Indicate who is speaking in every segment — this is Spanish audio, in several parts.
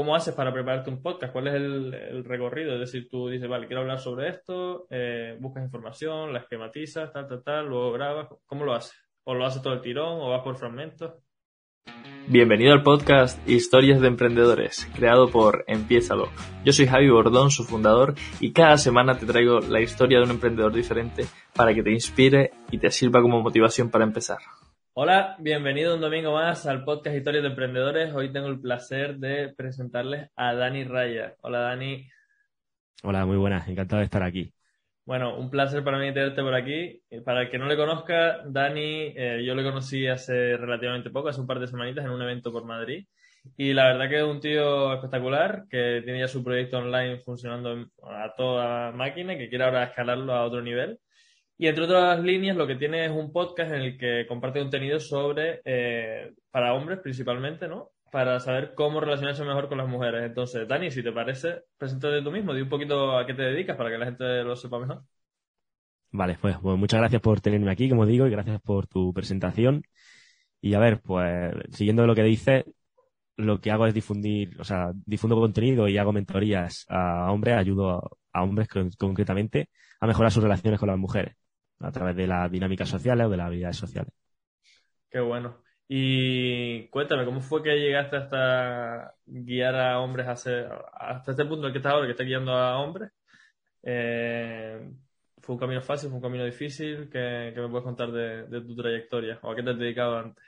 Speaker 1: ¿cómo haces para prepararte un podcast? ¿Cuál es el, recorrido? Es decir, tú dices, vale, quiero hablar sobre esto, eh, buscas información, la esquematizas, tal, tal, tal, luego grabas. ¿Cómo lo haces? ¿O lo haces todo el tirón o vas por fragmentos?
Speaker 2: Bienvenido al podcast Historias de Emprendedores, creado por Empiézalo. Yo soy Javi Bordón, su fundador, y cada semana te traigo la historia de un emprendedor diferente para que te inspire y te sirva como motivación para empezar.
Speaker 1: Hola, bienvenido un domingo más al podcast Historias de Emprendedores. Hoy tengo el placer de presentarles a Dani Raya. Hola Dani.
Speaker 3: Hola, muy buenas, encantado de estar aquí.
Speaker 1: Bueno, un placer para mí tenerte por aquí. Para el que no le conozca, Dani, eh, yo le conocí hace relativamente poco, hace un par de semanitas en un evento por Madrid. Y la verdad que es un tío espectacular, que tiene ya su proyecto online funcionando a toda máquina, que quiere ahora escalarlo a otro nivel. Y entre otras líneas, lo que tiene es un podcast en el que comparte contenido sobre, eh, para hombres principalmente, ¿no? para saber cómo relacionarse mejor con las mujeres. Entonces, Dani, si te parece, preséntate tú mismo, di un poquito a qué te dedicas para que la gente lo sepa mejor.
Speaker 3: Vale, pues, pues, muchas gracias por tenerme aquí, como digo, y gracias por tu presentación. Y a ver, pues siguiendo lo que dices, lo que hago es difundir, o sea, difundo contenido y hago mentorías a hombres, ayudo a hombres concretamente a mejorar sus relaciones con las mujeres a través de las dinámicas sociales o de las habilidades sociales.
Speaker 1: Qué bueno. Y cuéntame, ¿cómo fue que llegaste hasta guiar a hombres hasta este punto en el que estás ahora, que estás guiando a hombres? Eh, ¿Fue un camino fácil, fue un camino difícil? ¿Qué, me puedes contar de, tu trayectoria? ¿O a qué te has dedicado antes?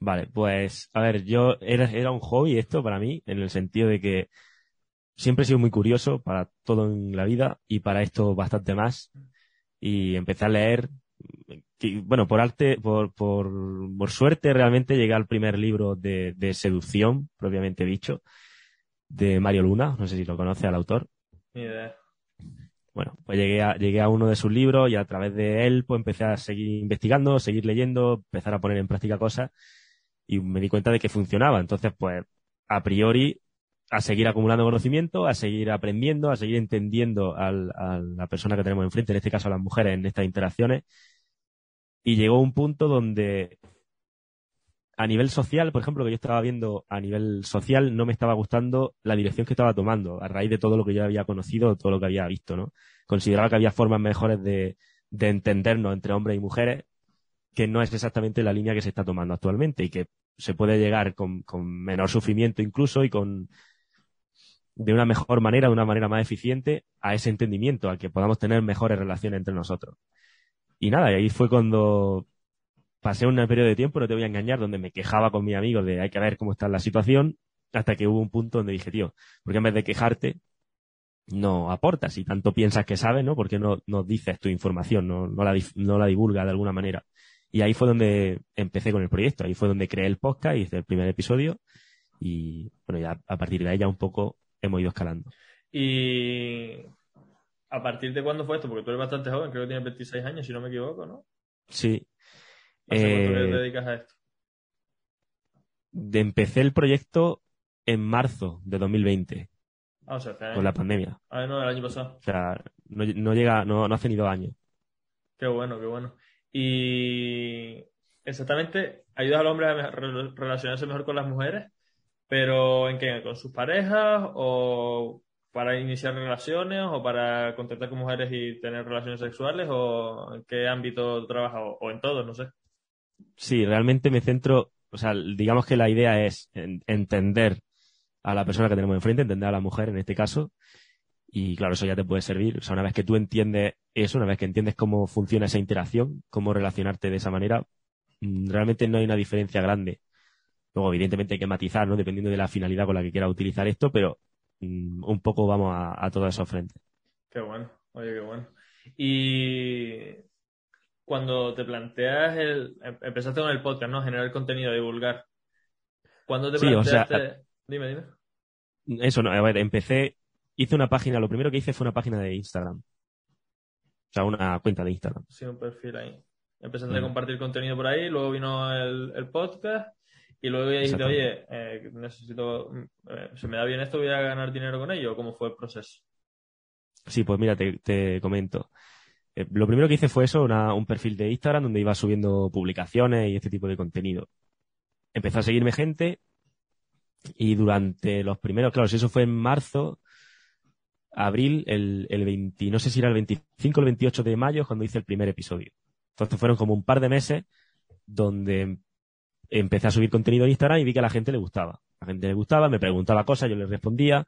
Speaker 3: Vale, pues, a ver, yo era, era un hobby esto para mí, en el sentido de que siempre he sido muy curioso para todo en la vida y para esto bastante más. Y empecé a leer bueno, por arte, por, por, por, suerte realmente llegué al primer libro de, de, seducción, propiamente dicho, de Mario Luna, no sé si lo conoce al autor.
Speaker 1: Ni idea.
Speaker 3: Bueno, pues llegué a, llegué a uno de sus libros y a través de él pues empecé a seguir investigando, seguir leyendo, empezar a poner en práctica cosas y me di cuenta de que funcionaba. Entonces, pues, a priori, a seguir acumulando conocimiento, a seguir aprendiendo, a seguir entendiendo a la persona que tenemos enfrente, en este caso a las mujeres, en estas interacciones y llegó un punto donde a nivel social, por ejemplo, que yo estaba viendo a nivel social, no me estaba gustando la dirección que estaba tomando, a raíz de todo lo que yo había conocido, todo lo que había visto, ¿no? Consideraba que había formas mejores de, de entendernos entre hombres y mujeres, que no es exactamente la línea que se está tomando actualmente y que se puede llegar con, con menor sufrimiento incluso y con de una mejor manera, de una manera más eficiente a ese entendimiento, a que podamos tener mejores relaciones entre nosotros. Y nada, y ahí fue cuando pasé un periodo de tiempo, no te voy a engañar, donde me quejaba con mi amigo de hay que ver cómo está la situación, hasta que hubo un punto donde dije, tío, porque en vez de quejarte, no aportas y tanto piensas que sabes, ¿no? Porque no, no dices tu información, no, no, la, no la divulga de alguna manera. Y ahí fue donde empecé con el proyecto, ahí fue donde creé el podcast, hice el primer episodio y bueno, ya a partir de ahí ya un poco hemos ido escalando.
Speaker 1: Y ¿A partir de cuándo fue esto? Porque tú eres bastante joven, creo que tienes 26 años, si no me equivoco, ¿no?
Speaker 3: Sí.
Speaker 1: ¿Hace cuánto te eh, dedicas a esto?
Speaker 3: De, empecé el proyecto en marzo de 2020.
Speaker 1: Ah, o sea,
Speaker 3: con la pandemia.
Speaker 1: Ah, no, el año pasado.
Speaker 3: O sea, no, llega, no, no hace ni dos años.
Speaker 1: Qué bueno, qué bueno. Y exactamente, ayudas al hombre a relacionarse mejor con las mujeres, pero ¿en qué? ¿Con sus parejas o para iniciar relaciones o para contactar con mujeres y tener relaciones sexuales o en qué ámbito trabajas o, en todo, no sé.
Speaker 3: Sí, realmente me centro, o sea, digamos que la idea es entender a la persona que tenemos enfrente, entender a la mujer en este caso, y claro, eso ya te puede servir. O sea, una vez que tú entiendes eso, una vez que entiendes cómo funciona esa interacción, cómo relacionarte de esa manera, mm, realmente no hay una diferencia grande. Luego, evidentemente, hay que matizar, ¿no? Dependiendo de la finalidad con la que quiera utilizar esto, pero Mm, un poco vamos a, a todo eso frente.
Speaker 1: Qué bueno, oye, qué bueno. Y cuando te planteas el, em, empezaste con el podcast, ¿no? Generar contenido, divulgar. Cuando te planteaste, dime, dime.
Speaker 3: Eso no, a ver, empecé, hice una página, lo primero que hice fue una página de Instagram. O sea, una cuenta de Instagram.
Speaker 1: Sí, un perfil ahí. Empezaste a mm. compartir contenido por ahí, luego vino el, el podcast y luego ya dijiste, oye, eh, necesito, eh, se me da bien esto, voy a ganar dinero con ello, ¿cómo fue el proceso?
Speaker 3: Sí, pues mira, te, comento. Eh, lo primero que hice fue eso, un perfil de Instagram donde iba subiendo publicaciones y este tipo de contenido. Empezó a seguirme gente Y durante los primeros, claro, si eso fue en marzo, abril, el, el 20, no sé si era el 25 o el 28 de mayo cuando hice el primer episodio. Entonces fueron como un par de meses donde empecé a subir contenido en Instagram y vi que a la gente le gustaba. A la gente le gustaba, me preguntaba cosas, yo le respondía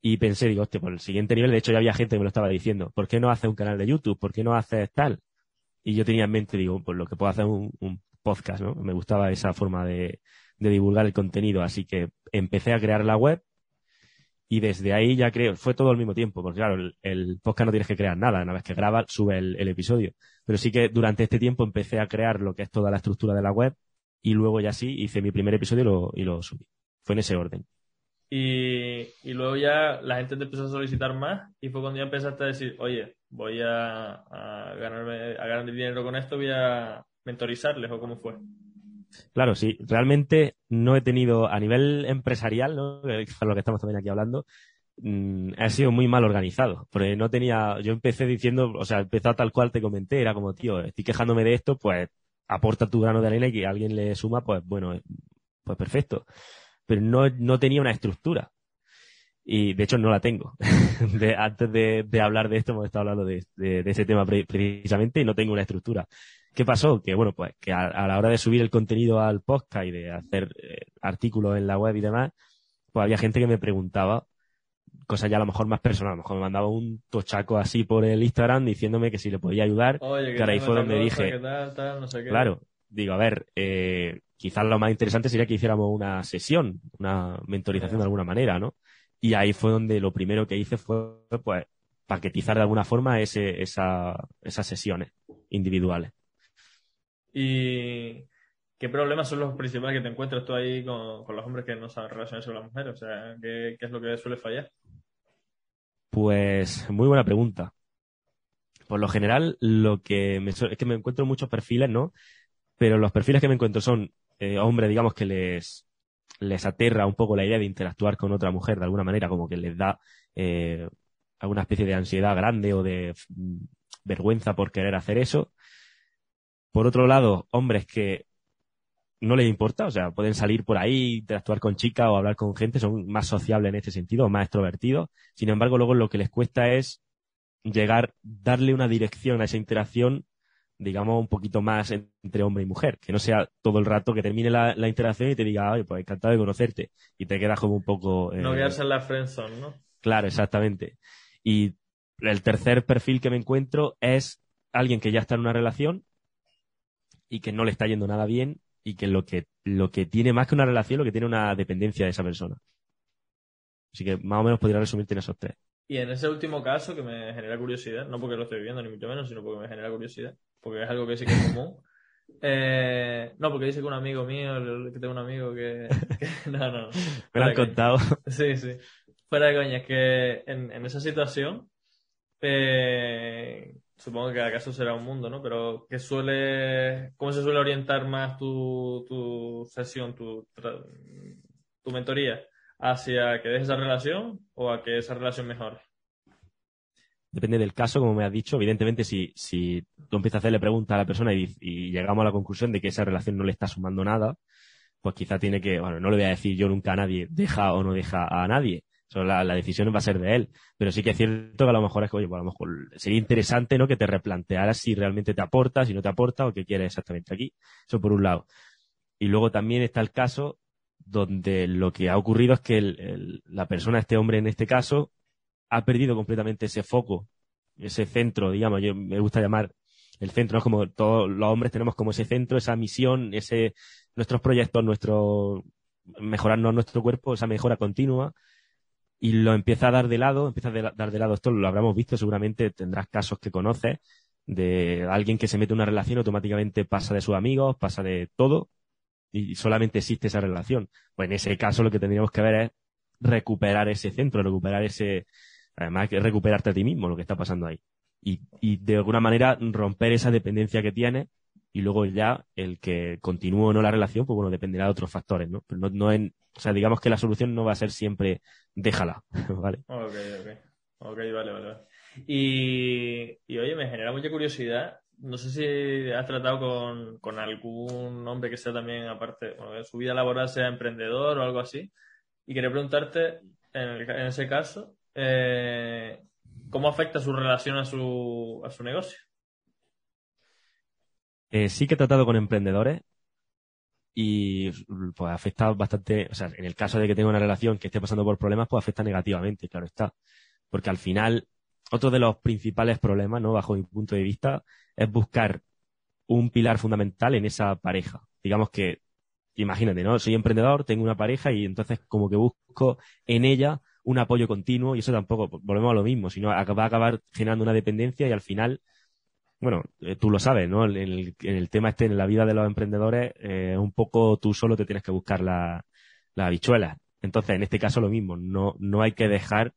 Speaker 3: y pensé, digo, hostia, por el siguiente nivel, de hecho ya había gente que me lo estaba diciendo, ¿por qué no haces un canal de YouTube? ¿Por qué no haces tal? Y yo tenía en mente, digo, pues lo que puedo hacer un, un podcast, ¿no? Me gustaba esa forma de, divulgar el contenido, así que empecé a crear la web y desde ahí ya creo, fue todo al mismo tiempo, porque claro, el, podcast no tienes que crear nada, una vez que grabas, sube el, episodio. Pero sí que durante este tiempo empecé a crear lo que es toda la estructura de la web y luego ya sí hice mi primer episodio y lo, y lo subí. Fue en ese orden.
Speaker 1: Y, y, luego ya la gente te empezó a solicitar más y fue cuando ya empezaste a decir, oye, voy a, a ganarme, a ganar dinero con esto, voy a mentorizarles o cómo fue.
Speaker 3: Claro, sí. Realmente no he tenido, a nivel empresarial, ¿no? Es lo que estamos también aquí hablando, mmm, ha sido muy mal organizado. Porque no tenía, yo empecé diciendo, o sea, empezó tal cual te comenté, era como, tío, estoy quejándome de esto, pues aporta tu grano de arena y que alguien le suma, pues bueno, pues perfecto. Pero no, no tenía una estructura. Y de hecho no la tengo. de, antes de, hablar de esto hemos estado hablando de, ese tema pre precisamente y no tengo una estructura. ¿Qué pasó? Que bueno, pues que a, a, la hora de subir el contenido al podcast y de hacer eh, artículos en la web y demás, pues había gente que me preguntaba cosas ya a lo mejor más personales. A lo mejor me mandaba un tochaco así por el Instagram diciéndome que si le podía ayudar.
Speaker 1: Oye,
Speaker 3: que ahí fue donde
Speaker 1: cosa,
Speaker 3: dije,
Speaker 1: tal, tal, no sé
Speaker 3: claro, digo, a ver, eh, quizás lo más interesante sería que hiciéramos una sesión, una mentorización de alguna manera, ¿no? Y ahí fue donde lo primero que hice fue, pues, paquetizar de alguna forma ese, esa, esas sesiones individuales.
Speaker 1: ¿Y qué problemas son los principales que te encuentras tú ahí con, con los hombres que no saben relacionarse con las mujeres? O sea, ¿qué, ¿qué, es lo que suele fallar?
Speaker 3: Pues muy buena pregunta. Por lo general, lo que me, es que me encuentro muchos perfiles, ¿no? Pero los perfiles que me encuentro son eh, hombres, digamos, que les, les aterra un poco la idea de interactuar con otra mujer de alguna manera, como que les da eh, alguna especie de ansiedad grande o de vergüenza por querer hacer eso. Por otro lado, hombres que no les importa, o sea, pueden salir por ahí, interactuar con chicas o hablar con gente, son más sociables en este sentido, más extrovertidos. Sin embargo, luego lo que les cuesta es llegar, darle una dirección a esa interacción, digamos, un poquito más entre hombre y mujer, que no sea todo el rato que termine la, la interacción y te diga, oye, pues encantado de conocerte, y te quedas como un poco...
Speaker 1: Eh... No quedarse en la friendzone, ¿no?
Speaker 3: Claro, exactamente. Y el tercer perfil que me encuentro es alguien que ya está en una relación, y que no le está yendo nada bien y que lo que lo que tiene más que una relación, lo que tiene una dependencia de esa persona. Así que más o menos podría resumirte en esos tres.
Speaker 1: Y en ese último caso que me genera curiosidad, no porque lo estoy viviendo ni mucho menos, sino porque me genera curiosidad, porque es algo que sí que es común. Eh, no, porque dice que un amigo mío, que tengo un amigo que... que no, no.
Speaker 3: Me lo han contado.
Speaker 1: Sí, sí. Fuera de coña, es que en, en esa situación, eh, supongo que cada caso será un mundo, ¿no? Pero ¿qué suele, ¿cómo se suele orientar más tu, tu sesión, tu, tu mentoría? ¿Hacia que dejes esa relación o a que esa relación mejore?
Speaker 3: Depende del caso, como me has dicho. Evidentemente, si, si tú empiezas a hacerle preguntas a la persona y, y, llegamos a la conclusión de que esa relación no le está sumando nada, pues quizá tiene que, bueno, no le voy a decir yo nunca a nadie, deja o no deja a nadie, la, decisión va a ser de él. Pero sí que es cierto que a lo mejor es que, oye, pues sería interesante, ¿no? Que te replantearas si realmente te aporta, si no te aporta o qué quieres exactamente aquí. Eso por un lado. Y luego también está el caso donde lo que ha ocurrido es que la persona, este hombre en este caso, ha perdido completamente ese foco, ese centro, digamos, yo me gusta llamar el centro, ¿no? Es como todos los hombres tenemos como ese centro, esa misión, ese, nuestros proyectos, nuestro, mejorarnos nuestro cuerpo, esa mejora continua, y lo empieza a dar de lado, empieza a dar de lado esto, lo habremos visto, seguramente tendrás casos que conoces de alguien que se mete en una relación, automáticamente pasa de sus amigos, pasa de todo y solamente existe esa relación. Pues en ese caso lo que tendríamos que ver es recuperar ese centro, recuperar ese, además que recuperarte a ti mismo, lo que está pasando ahí. Y, y de alguna manera romper esa dependencia que tienes y luego ya el que continúe o no la relación, pues bueno, dependerá de otros factores, ¿no? Pero no, no en, o sea, digamos que la solución no va a ser siempre déjala, ¿vale?
Speaker 1: Ok, ok. Ok, vale, vale. Y, y oye, me genera mucha curiosidad. No sé si has tratado con, con algún hombre que sea también, aparte, bueno, su vida laboral sea emprendedor o algo así. Y quería preguntarte, en, el- en ese caso, eh, ¿cómo afecta su relación a su, a su negocio?
Speaker 3: Eh, sí que he tratado con emprendedores y pues afecta bastante, o sea, en el caso de que tenga una relación que esté pasando por problemas, pues afecta negativamente, claro está. Porque al final, otro de los principales problemas, ¿no? Bajo mi punto de vista, es buscar un pilar fundamental en esa pareja. Digamos que, imagínate, ¿no? Soy emprendedor, tengo una pareja y entonces como que busco en ella un apoyo continuo y eso tampoco, volvemos a lo mismo, sino va a acabar generando una dependencia y al final bueno, eh, tú lo sabes, ¿no? En el, en el tema este, en la vida de los emprendedores, eh, un poco tú solo te tienes que buscar la- las habichuelas. Entonces, en este caso lo mismo, no, no hay que dejar,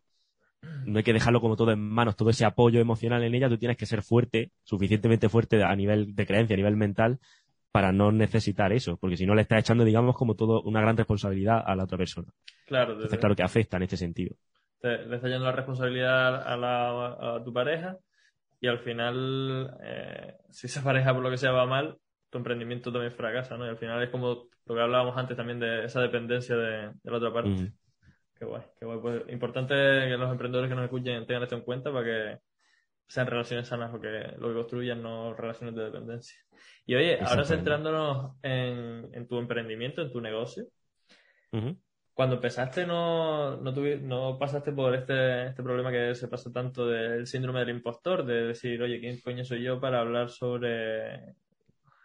Speaker 3: no hay que dejarlo como todo en manos, todo ese apoyo emocional en ella, tú tienes que ser fuerte, suficientemente fuerte a nivel de creencia, a nivel mental, para no necesitar eso, porque si no le estás echando, digamos, como todo una gran responsabilidad a la otra persona.
Speaker 1: Claro,
Speaker 3: Entonces, claro que afecta en este sentido.
Speaker 1: te- le está yendo la responsabilidad a, la, a tu pareja y al final, eh, si esa pareja por lo que sea va mal, tu emprendimiento también fracasa, ¿no? Y al final es como lo que hablábamos antes también de esa dependencia de, de la otra parte.
Speaker 3: Mm.
Speaker 1: Qué guay, qué guay. Pues importante que los emprendedores que nos escuchen tengan esto en cuenta para que sean relaciones sanas lo que, lo que construyan, no relaciones de dependencia. Y oye, ahora centrándonos en, en tu emprendimiento, en tu negocio. Cuando empezaste no, no, no pasaste por este, este problema que se pasa tanto del síndrome del impostor, de decir, oye, ¿quién coño soy yo para hablar sobre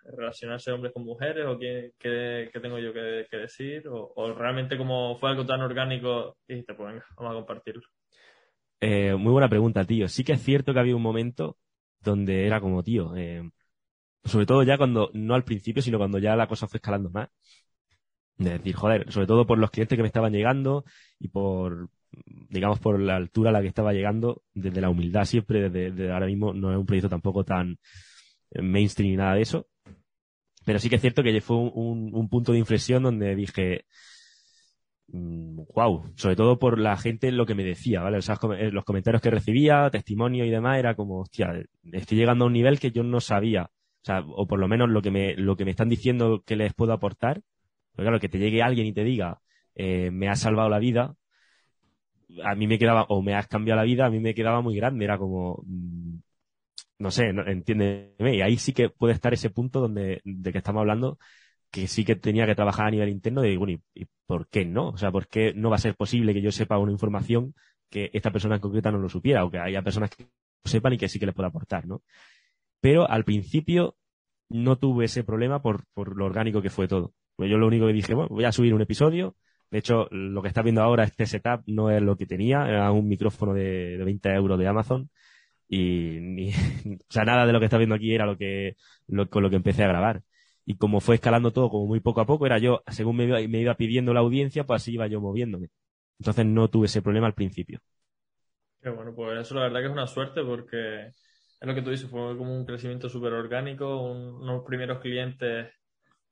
Speaker 1: relacionarse hombres con mujeres? ¿O qué, qué- qué tengo yo que, decir? O, o realmente como fue algo tan orgánico y dijiste, pues venga, vamos a compartirlo?
Speaker 3: Eh, muy buena pregunta, tío. Sí que es cierto que había un momento donde era como, tío, eh, sobre todo ya cuando, no al principio, sino cuando ya la cosa fue escalando más. De decir, joder, sobre todo por los clientes que me estaban llegando y por, digamos, por la altura a la que estaba llegando, desde la humildad siempre, desde, desde ahora mismo no es un proyecto tampoco tan eh, mainstream ni nada de eso. Pero sí que es cierto que fue un, un- un punto de inflexión donde dije, wow, sobre todo por la gente lo que me decía, ¿vale? Eh, los comentarios que recibía, testimonio y demás, era como, hostia, estoy llegando a un nivel que yo no sabía. O sea, o por lo menos lo que me, lo que me están diciendo que les puedo aportar. Porque claro, que te llegue alguien y te diga, eh, me has salvado la vida, a mí me quedaba, o me has cambiado la vida, a mí me quedaba muy grande, era como, mm, no sé, entiéndeme, y ahí sí que puede estar ese punto donde, de que estamos hablando, que sí que tenía que trabajar a nivel interno de, bueno, ¿y, y por qué no? O sea, ¿por qué no va a ser posible que yo sepa una información que esta persona en concreta no lo supiera? O que haya personas que lo sepan y que sí que les pueda aportar, ¿no? Pero al principio no tuve ese problema por, por lo orgánico que fue todo. Pues yo lo único que dije, bueno, voy a subir un episodio. De hecho, lo que estás viendo ahora, este setup, no es lo que tenía. Era un micrófono de, de 20 euros de Amazon. Y ni, o sea, nada de lo que estás viendo aquí era lo que, lo, con lo que empecé a grabar. Y como fue escalando todo como muy poco a poco, era yo, según me iba, me iba pidiendo la audiencia, pues así iba yo moviéndome. Entonces no tuve ese problema al principio.
Speaker 1: Que bueno, pues eso la verdad que es una suerte porque es lo que tú dices, fue como un crecimiento súper orgánico, un- unos primeros clientes,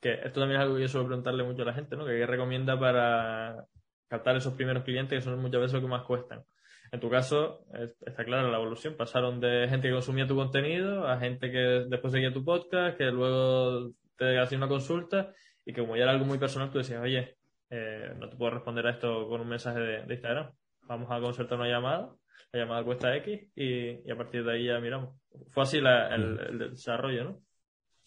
Speaker 1: que esto también es algo que yo suelo preguntarle mucho a la gente, ¿no? Qué recomienda para captar esos primeros clientes que son muchas veces lo que más cuestan. En tu caso, es- está clara la evolución. Pasaron de gente que consumía tu contenido a gente que después seguía tu podcast, que luego te hacía una consulta y que como ya era algo muy personal, tú decías, oye, eh, no te puedo responder a esto con un mensaje de, Instagram. Vamos a concertar una llamada la llamada cuesta X y, y a partir de ahí ya miramos. Fue así el, el desarrollo, ¿no?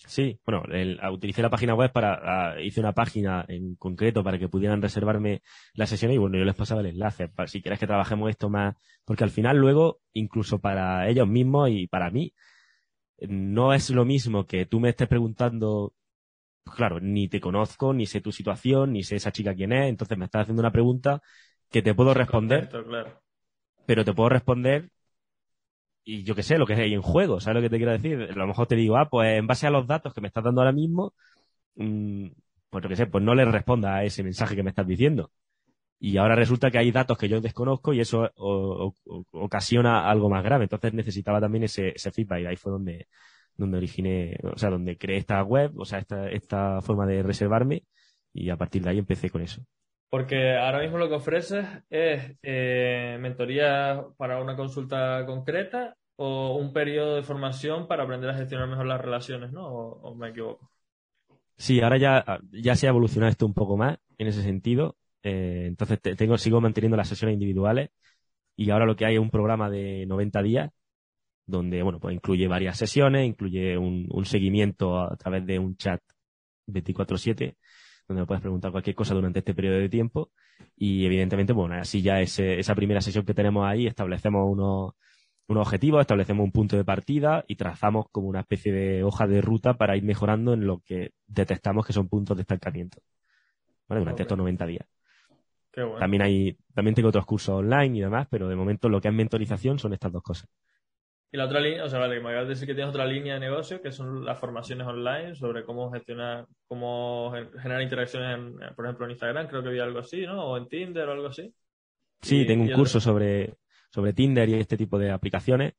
Speaker 3: Sí, bueno, el- a- utilicé la página web para, a- hice una página en concreto para que pudieran reservarme la sesión y bueno, yo les pasaba el enlace. Para si quieres que trabajemos esto más, porque al final luego, incluso para ellos mismos y para mí, no es lo mismo que tú me estés preguntando, pues claro, ni te conozco, ni sé tu situación, ni sé esa chica quién es, entonces me estás haciendo una pregunta que te puedo responder,
Speaker 1: Correcto, claro.
Speaker 3: pero te puedo responder y yo qué sé, lo que hay en juego, ¿sabes lo que te quiero decir? A lo mejor te digo, ah, pues en base a los datos que me estás dando ahora mismo, mm, pues lo que sé, pues no le responda a ese mensaje que me estás diciendo. Y ahora resulta que hay datos que yo desconozco y eso ocasiona algo más grave. Entonces necesitaba también ese, ese feedback y ahí fue donde, donde originé, o sea, donde creé esta web, o sea, esta, esta forma de reservarme y a partir de ahí empecé con eso.
Speaker 1: Porque ahora mismo lo que ofreces es eh, mentoría para una consulta concreta o un periodo de formación para aprender a gestionar mejor las relaciones, ¿no? ¿O, me equivoco?
Speaker 3: Sí, ahora ya, ya se ha evolucionado esto un poco más en ese sentido. eh, entonces tengo, sigo manteniendo las sesiones individuales y ahora lo que hay es un programa de 90 días donde, bueno, pues incluye varias sesiones, incluye un, un seguimiento a, través de un chat 24-7 donde me puedes preguntar cualquier cosa durante este periodo de tiempo y evidentemente, bueno, así ya ese, esa primera sesión que tenemos ahí establecemos unos, unos objetivos, establecemos un punto de partida y trazamos como una especie de hoja de ruta para ir mejorando en lo que detectamos que son puntos de estancamiento. ¿Vale? Durante estos 90 días. También hay, también tengo otros cursos online y demás, pero de momento lo que es mentorización son estas dos cosas.
Speaker 1: Y la otra línea, o sea, vale, me acabas de decir que tienes otra línea de negocio, que son las formaciones online sobre cómo gestionar, cómo generar interacciones, en, por ejemplo, en Instagram, creo que vi algo así, ¿no? O en Tinder o algo así.
Speaker 3: Sí, tengo un curso sobre, sobre Tinder y este tipo de aplicaciones,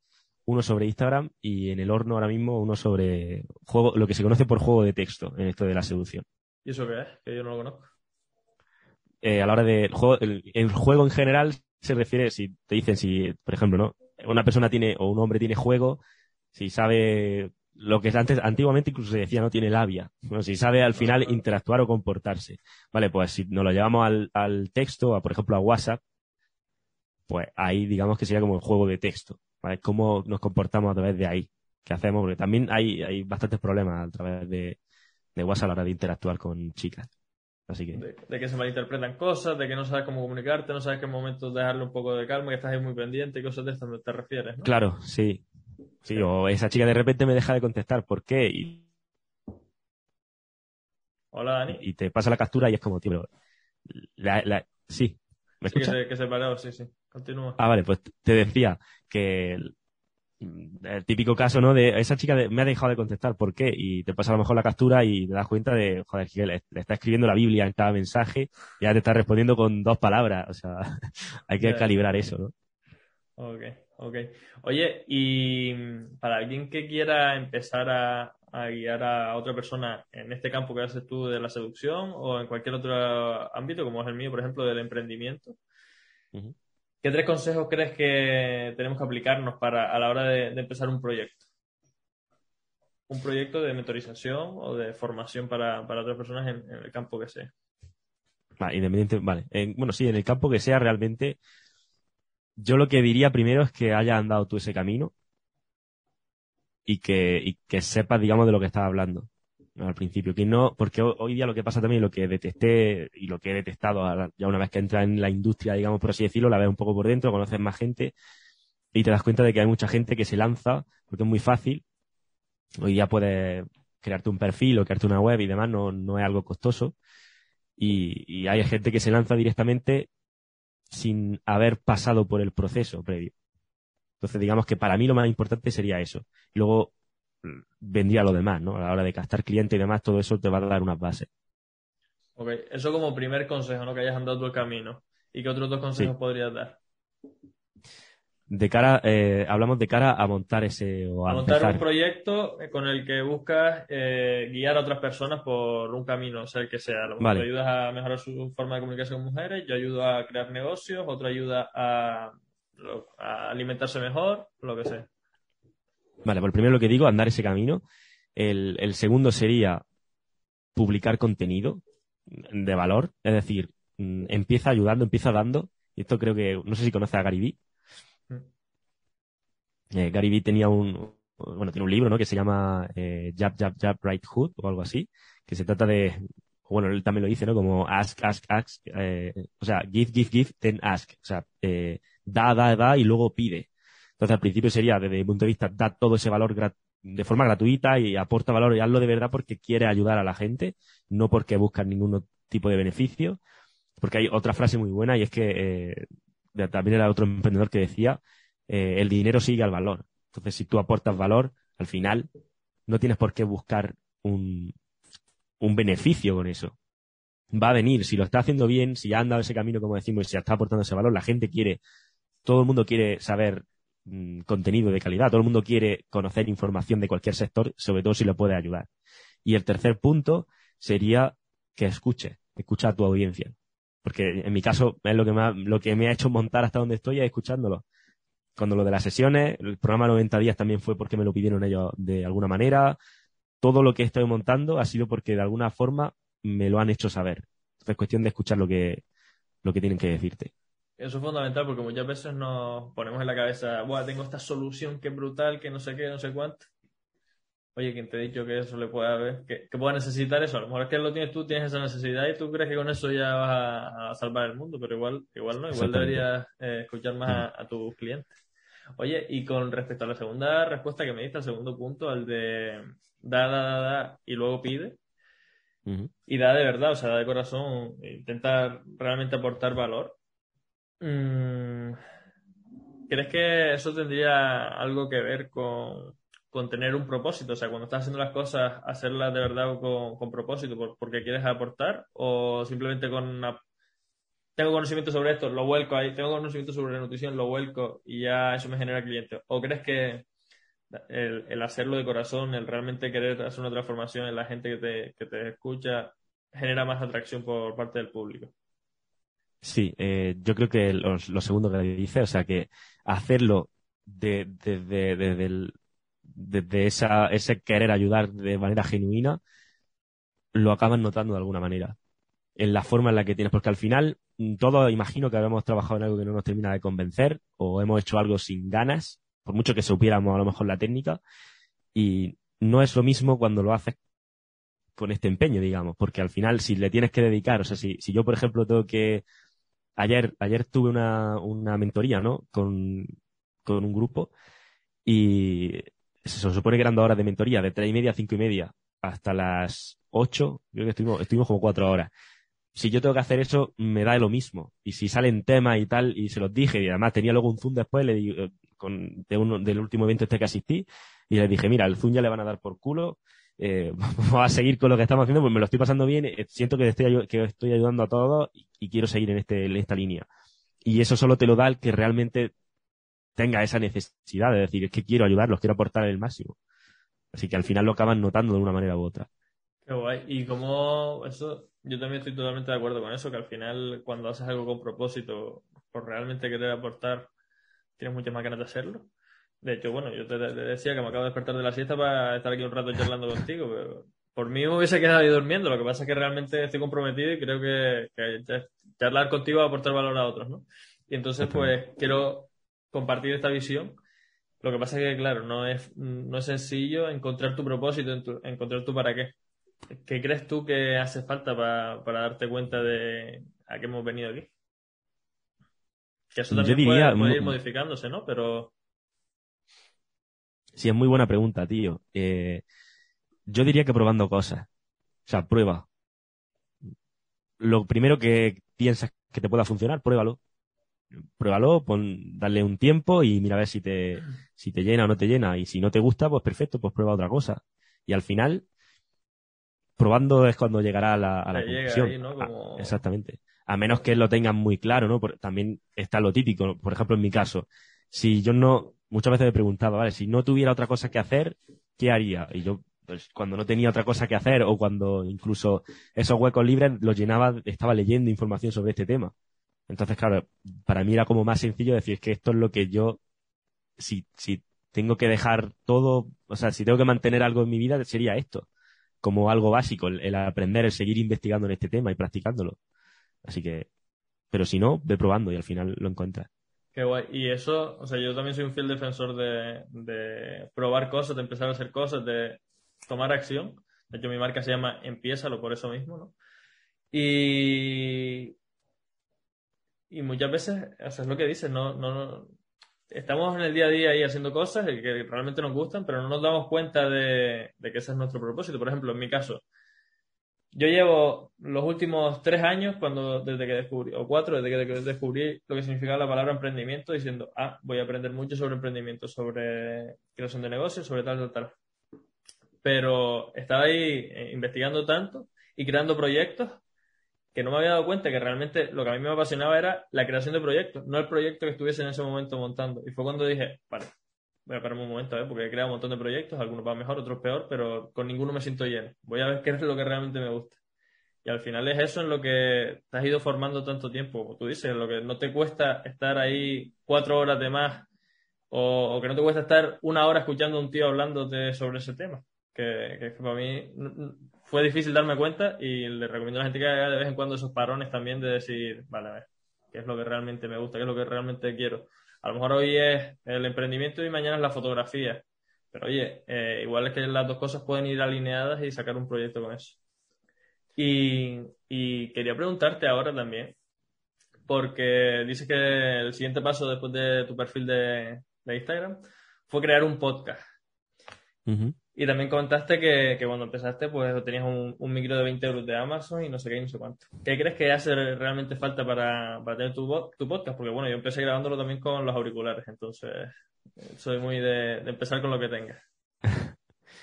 Speaker 3: uno sobre Instagram y en el horno ahora mismo uno sobre juego, lo que se conoce por juego de texto en esto de la seducción.
Speaker 1: ¿Y eso qué es? Que yo no lo conozco.
Speaker 3: Eh, a la hora de juego, el, juego en general se refiere, si te dicen si, por ejemplo, ¿no? Una persona tiene, o un hombre tiene juego, si sabe lo que antes, antiguamente incluso se decía no tiene labia. Bueno, si sabe al final interactuar o comportarse. Vale, pues si nos lo llevamos al, al texto, a, por ejemplo a WhatsApp, pues ahí digamos que sería como el juego de texto, ¿vale? Cómo nos comportamos a través de ahí, qué hacemos, porque también hay, hay bastantes problemas a través de, de WhatsApp a la hora de interactuar con chicas. Así que...
Speaker 1: De, que se malinterpretan cosas, de que no sabes cómo comunicarte, no sabes qué momento dejarle un poco de calma, que estás ahí muy pendiente y cosas de estas te refieres, ¿no?
Speaker 3: Claro, sí. Sí, o esa chica de repente me deja de contestar, ¿por qué? Y...
Speaker 1: Hola, Dani.
Speaker 3: Y te pasa la captura y es como, tío, la, la... sí, ¿me
Speaker 1: sí, que se, que se paró, sí, sí. Continúa.
Speaker 3: Ah, vale, pues te decía que el, típico caso, ¿no? De esa chica me ha dejado de contestar, ¿por qué? Y te pasa a lo mejor la captura y te das cuenta de, joder, que le, está escribiendo la Biblia en cada mensaje y ya te está respondiendo con dos palabras. O sea, hay que calibrar eso, ¿no?
Speaker 1: Ok, ok. Oye, y para alguien que quiera empezar a, guiar a otra persona en este campo que haces tú de la seducción o en cualquier otro ámbito, como es el mío, por ejemplo, del emprendimiento, ¿Qué tres consejos crees que tenemos que aplicarnos para a la hora de, empezar un proyecto? Un proyecto de mentorización o de formación para, otras personas en, el campo que sea.
Speaker 3: Vale, independiente, vale. bueno, sí, en el campo que sea realmente, yo lo que diría primero es que hayas andado tú ese camino y que, y que sepas, digamos, de lo que estás hablando al principio, que no, porque hoy día lo que pasa también, lo que detesté y lo que he detestado ya una vez que entras en la industria, digamos por así decirlo, la ves un poco por dentro, conoces más gente y te das cuenta de que hay mucha gente que se lanza, porque es muy fácil, hoy día puedes crearte un perfil o crearte una web y demás, no, no es algo costoso, y, y hay gente que se lanza directamente sin haber pasado por el proceso previo. Entonces, digamos que para mí lo más importante sería eso. Luego, vendría lo demás, ¿no? A la hora de captar cliente y demás, todo eso te va a dar unas bases.
Speaker 1: Ok, eso como primer consejo, ¿no? Que hayas andado el camino. ¿Y qué otros dos consejos podrías dar?
Speaker 3: De cara, eh, hablamos de cara a montar ese o
Speaker 1: a, montar un proyecto con el que buscas eh, guiar a otras personas por un camino, sea el que sea. Lo vale. ayudas a mejorar su forma de comunicación con mujeres, yo ayudo a crear negocios, otro ayuda a, a alimentarse mejor, lo que sea.
Speaker 3: Vale, por pues primero lo que digo, andar ese camino. El, el segundo sería publicar contenido de valor, es decir, mm, empieza ayudando, empieza dando. Y esto creo que, no sé si conoce a Gary Vee. Mm. Eh, Gary Vee tenía un, bueno, tiene un libro, ¿no? Que se llama eh, Jab, Jab, Jab, Right Hood o algo así, que se trata de, bueno, él también lo dice, ¿no? Como ask, ask, ask, eh, o sea, give, give, give, then ask. O sea, eh, da, da, da y luego pide. Entonces, al principio sería, desde mi punto de vista, da todo ese valor de forma gratuita y aporta valor y hazlo de verdad porque quiere ayudar a la gente, no porque busca ningún tipo de beneficio. Porque hay otra frase muy buena y es que eh, también era otro emprendedor que decía, eh, el dinero sigue al valor. Entonces, si tú aportas valor, al final no tienes por qué buscar un, un beneficio con eso. Va a venir, si lo está haciendo bien, si ha andado ese camino, como decimos, y si está aportando ese valor, la gente quiere, todo el mundo quiere saber Mm, contenido de calidad. Todo el mundo quiere conocer información de cualquier sector, sobre todo si le puede ayudar. Y el tercer punto sería que escuche, escucha a tu audiencia. Porque en mi caso es lo que me ha, lo que me ha hecho montar hasta donde estoy es escuchándolo. Cuando lo de las sesiones, el programa 90 días también fue porque me lo pidieron ellos de alguna manera. Todo lo que estoy montando ha sido porque de alguna forma me lo han hecho saber. es cuestión de escuchar lo que, lo que tienen que decirte.
Speaker 1: Eso es fundamental porque muchas veces nos ponemos en la cabeza, Buah, tengo esta solución que es brutal, que no sé qué, no sé cuánto. Oye, ¿quién te ha dicho que eso le puede haber, que, que pueda necesitar eso? A lo mejor es que lo tienes tú, tienes esa necesidad y tú crees que con eso ya vas a, a salvar el mundo, pero igual, igual no, igual deberías eh, escuchar más a, a tus clientes. Oye, y con respecto a la segunda respuesta que me diste, al segundo punto, al de da, da, da, da y luego pide, y da de verdad, o sea, da de corazón, intenta realmente aportar valor. Mm, ¿Crees que eso tendría algo que ver con, con tener un propósito? O sea, cuando estás haciendo las cosas, hacerlas de verdad con, con propósito, por- porque quieres aportar, o simplemente con una... Tengo conocimiento sobre esto, lo vuelco ahí, tengo conocimiento sobre nutrición, lo vuelco y ya eso me genera clientes. ¿O crees que el, el hacerlo de corazón, el realmente querer hacer una transformación en la gente que te, que te escucha, genera más atracción por parte del público.
Speaker 3: Sí, eh, yo creo que lo, segundo que dice, o sea, que hacerlo de- desde el- desde esa, ese querer ayudar de manera genuina, lo acaban notando de alguna manera. En la forma en la que tienes, porque al final, mm, todos imagino que habíamos trabajado en algo que no nos termina de convencer, o hemos hecho algo sin ganas, por mucho que supiéramos a lo mejor la técnica, y no es lo mismo cuando lo haces con este empeño, digamos, porque al final si le tienes que dedicar, o sea, si, si yo, por ejemplo, tengo que ayer, ayer tuve una, una mentoría, ¿no? Con, con un grupo y se supone que eran dos horas de mentoría, de tres y media a cinco y media hasta las ocho, creo que estuvimos, estuvimos como cuatro horas. Si yo tengo que hacer eso, me da lo mismo. Y si salen temas y tal, y se los dije, y además tenía luego un Zoom después, le digo, de uno, del último evento este que asistí, y le dije, mira, el Zoom ya le van a dar por culo, eh, vamos a seguir con lo que estamos haciendo, pues me lo estoy pasando bien, eh, siento que estoy, estoy ayudando a todos y, y quiero seguir en, este, en esta línea. Y eso solo te lo da el que realmente tenga esa necesidad de decir, es que quiero ayudarlos, quiero aportar el máximo. Así que al final lo acaban notando de una manera u otra.
Speaker 1: Qué guay. Y como eso, yo también estoy totalmente de acuerdo con eso, que al final cuando haces algo con propósito, por realmente querer aportar, tienes muchas más ganas de hacerlo. De hecho, bueno, yo te, te decía que me acabo de despertar de la siesta para estar aquí un rato charlando contigo, pero por mí me hubiese quedado ahí durmiendo. Lo que pasa es que realmente estoy comprometido y creo que, que cha- charlar contigo va a aportar valor a otros, ¿no? Y entonces, pues, quiero compartir esta visión. Lo que pasa es que, claro, no es, no es sencillo encontrar tu propósito, encontrar tu para qué. ¿Qué crees tú que hace falta para, para darte cuenta de a qué hemos venido aquí? Que eso
Speaker 3: Yo
Speaker 1: también
Speaker 3: diría,
Speaker 1: puede, puede ir modificándose, ¿no? Pero
Speaker 3: Sí, es muy buena pregunta, tío. Eh, yo diría que probando cosas. O sea, prueba. Lo primero que piensas que te pueda funcionar, pruébalo. Pruébalo, pon, dale un tiempo y mira a ver si te, si te llena o no te llena. Y si no te gusta, pues perfecto, pues prueba otra cosa. Y al final, probando es cuando llegará a la, a conclusión.
Speaker 1: ahí, ¿no?
Speaker 3: Ah, exactamente. A menos que lo tengan muy claro, ¿no? Por- también está lo típico. Por ejemplo, en mi caso, si yo no, muchas veces me preguntaba, vale, si no tuviera otra cosa que hacer, ¿qué haría? Y yo, pues, cuando no tenía otra cosa que hacer o cuando incluso esos huecos libres los llenaba, estaba leyendo información sobre este tema. Entonces, claro, para mí era como más sencillo decir que esto es lo que yo, si, si tengo que dejar todo, o sea, si tengo que mantener algo en mi vida, sería esto, como algo básico, el aprender, el seguir investigando en este tema y practicándolo. Así que, pero si no, ve probando y al final lo encuentras.
Speaker 1: Qué guay. Y eso, o sea, yo también soy un fiel defensor de, probar cosas, de empezar a hacer cosas, de tomar acción. De hecho, mi marca se llama Empiézalo por eso mismo, ¿no? Y, y muchas veces, o lo que dices, no, no, no- estamos en el día a día ahí haciendo cosas que realmente nos gustan, pero no nos damos cuenta de, de que ese es nuestro propósito. Por ejemplo, en mi caso, yo llevo los últimos tres años, cuando desde que descubrí, o cuatro, desde que descubrí lo que significaba la palabra emprendimiento, diciendo, ah, voy a aprender mucho sobre emprendimiento, sobre creación de negocios, sobre tal, tal, tal. Pero estaba ahí eh, investigando tanto y creando proyectos que no me había dado cuenta que realmente lo que a mí me apasionaba era la creación de proyectos, no el proyecto que estuviese en ese momento montando. Y fue cuando dije, vale, voy a pararme un momento, ¿eh? porque he creado un montón de proyectos, algunos van mejor, otros peor, pero con ninguno me siento lleno. Voy a ver qué es lo que realmente me gusta. Y al final es eso en lo que te has ido formando tanto tiempo, como tú dices, en lo que no te cuesta estar ahí cuatro horas de más o, que no te cuesta estar una hora escuchando a un tío hablándote sobre ese tema. Que, que, para mí fue difícil darme cuenta y le recomiendo a la gente que haga de vez en cuando esos parones también de decir, vale, a ver, qué es lo que realmente me gusta, qué es lo que realmente quiero. A lo mejor hoy es el emprendimiento y mañana es la fotografía. Pero oye, eh, igual es que las dos cosas pueden ir alineadas y sacar un proyecto con eso. Y, quería preguntarte ahora también, porque dices que el siguiente paso después de tu perfil de Instagram fue crear un podcast. Y también comentaste que, que, cuando empezaste, pues tenías un, un, micro de 20 euros de Amazon y no sé qué y no sé cuánto. ¿Qué crees que hace realmente falta para, para tener tu, tu, podcast? Porque bueno, yo empecé grabándolo también con los auriculares, entonces eh, soy muy de, de empezar con lo que tengas.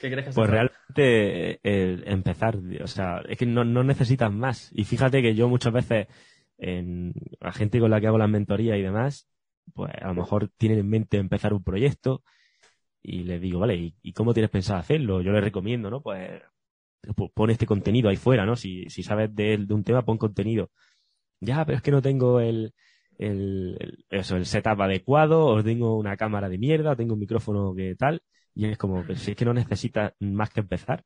Speaker 1: ¿Qué crees que
Speaker 3: Pues realmente el empezar, o sea, es que no, no necesitas más. Y fíjate que yo muchas veces, en la gente con la que hago las mentorías y demás, pues a lo mejor tienen en mente empezar un proyecto y les digo, vale, ¿y, cómo tienes pensado hacerlo? Yo les recomiendo, ¿no? Pues pon este contenido ahí fuera, ¿no? Si, si sabes de, un tema, pon contenido. Ya, pero es que no tengo el, el, el, eso, el setup adecuado, o tengo una cámara de mierda, o tengo un micrófono que tal, y es como, pues, si es que no necesitas más que empezar.